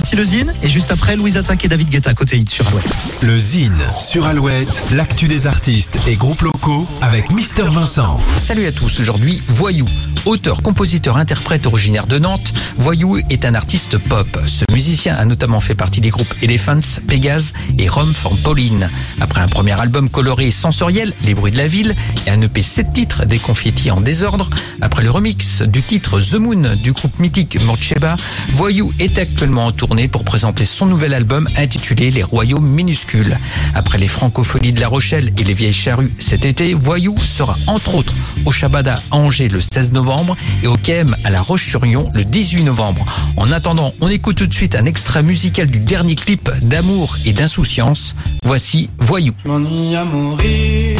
Voici le Zine et juste après Louise Attaque et David Guetta côté hit sur Alouette. Le Zine sur Alouette, l'actu des artistes et groupes locaux avec Mister Vincent. Salut à tous, aujourd'hui Voyou. Auteur, compositeur, interprète originaire de Nantes, Voyou est un artiste pop. Ce musicien a notamment fait partie des groupes Elephants, Pégase et Rome for Pauline. Après un premier album coloré et sensoriel, Les bruits de la ville, et un EP 7 titres, Des confettis en désordre, après le remix du titre The Moon du groupe mythique Morcheba, Voyou est actuellement en tournée pour présenter son nouvel album intitulé Les Royaumes minuscules. Après les francopholies de La Rochelle et les vieilles charrues cet été, Voyou sera entre autres au Shabada à Angers le 16 novembre et au KM à La Roche-sur-Yon le 18 novembre. En attendant, on écoute tout de suite un extrait musical du dernier clip d'amour et d'insouciance. Voici Voyou. Je à mourir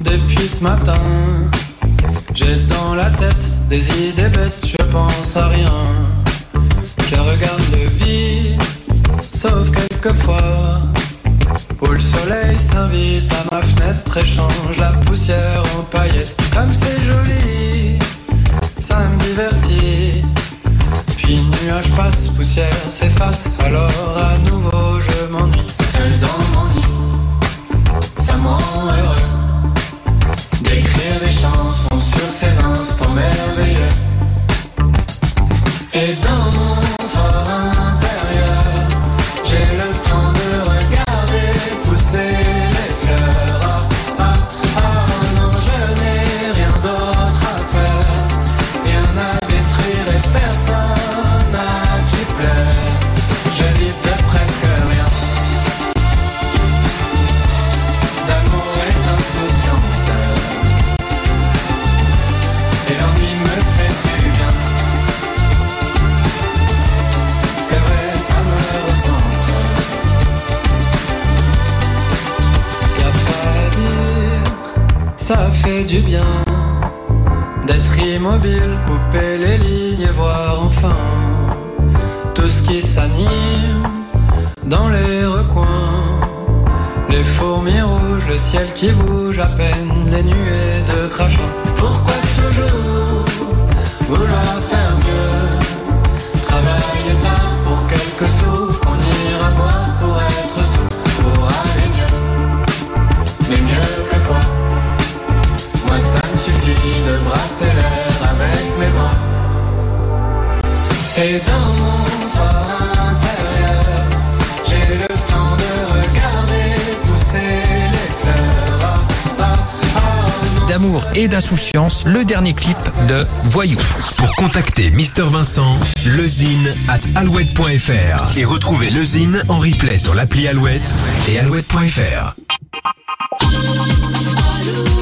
depuis ce matin. J'ai dans la tête des idées bêtes, je pense à rien. Je regarde le vide, sauf quelquefois. Où le soleil s'invite à ma fenêtre et change la poussière en paillettes. Comme c'est joli, Puis nuage passe, poussière s'efface, alors à nouveau je m'ennuie. Seul dans mon lit, du bien. D'être immobile, couper les lignes et voir enfin tout ce qui s'anime dans les recoins. Les fourmis rouges, le ciel qui bouge à peine, les nuées de crachats. Et dans mon fort intérieur, j'ai le temps de regarder pousser les fleurs. Ah, ah, ah, non. D'amour et d'insouciance, le dernier clip de Voyou. Pour contacter Mister Vincent, lezine at alouette.fr et retrouver lezine en replay sur l'appli Alouette et alouette.fr. Alouette.